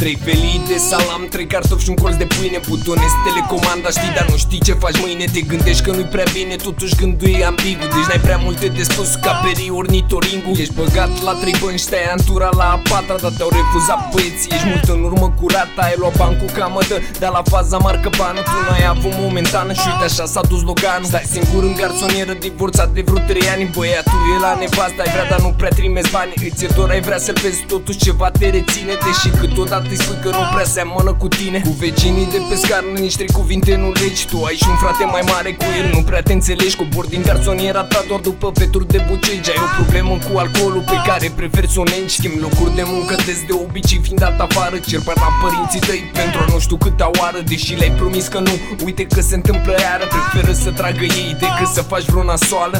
Trei felii de salam, trei cartofi și un colț de pâine Butonezi telecomanda, știi, dar nu știi ce faci mâine. Te gândești că nu-i prea bine, totuși gândul e ambigu. Deci n-ai prea multe de spus ca peri ornitoringu. Ești băgat la trei bani, stai antura la a patra Dar te-au refuzat băieții, ești mult în urmă curată Ai luat bani cu camătă, dar la faza marcă banul Tu n-ai avut momentană. Și uite așa s-a dus Loganul Stai singur în garsonieră, divorțat de vreo trei ani. Băiatul e la nevastă, ai vrea dar nu prea trimis bani. Îți e dor, ai vrea să-l vezi, totuși ceva te reține. Deși câteodată îi spui că nu prea seamănă cu tine. Cu vecinii de pe scară, nici trei cuvinte nu legi. Tu ai și un frate mai mare cu el, nu prea te înțelegi. Cobor din garsoniera ta doar după peturi de bucegi. Ai o problemă cu alcoolul pe care preferi să o negi. Schimbi locuri de muncă des de obicei fiind dat afară. Cer bani la părinții tăi pentru a nu știu câta oară. Deși le-ai promis că nu, uite că se întâmplă iară. Preferă să tragă ei decât să faci vreo nasoală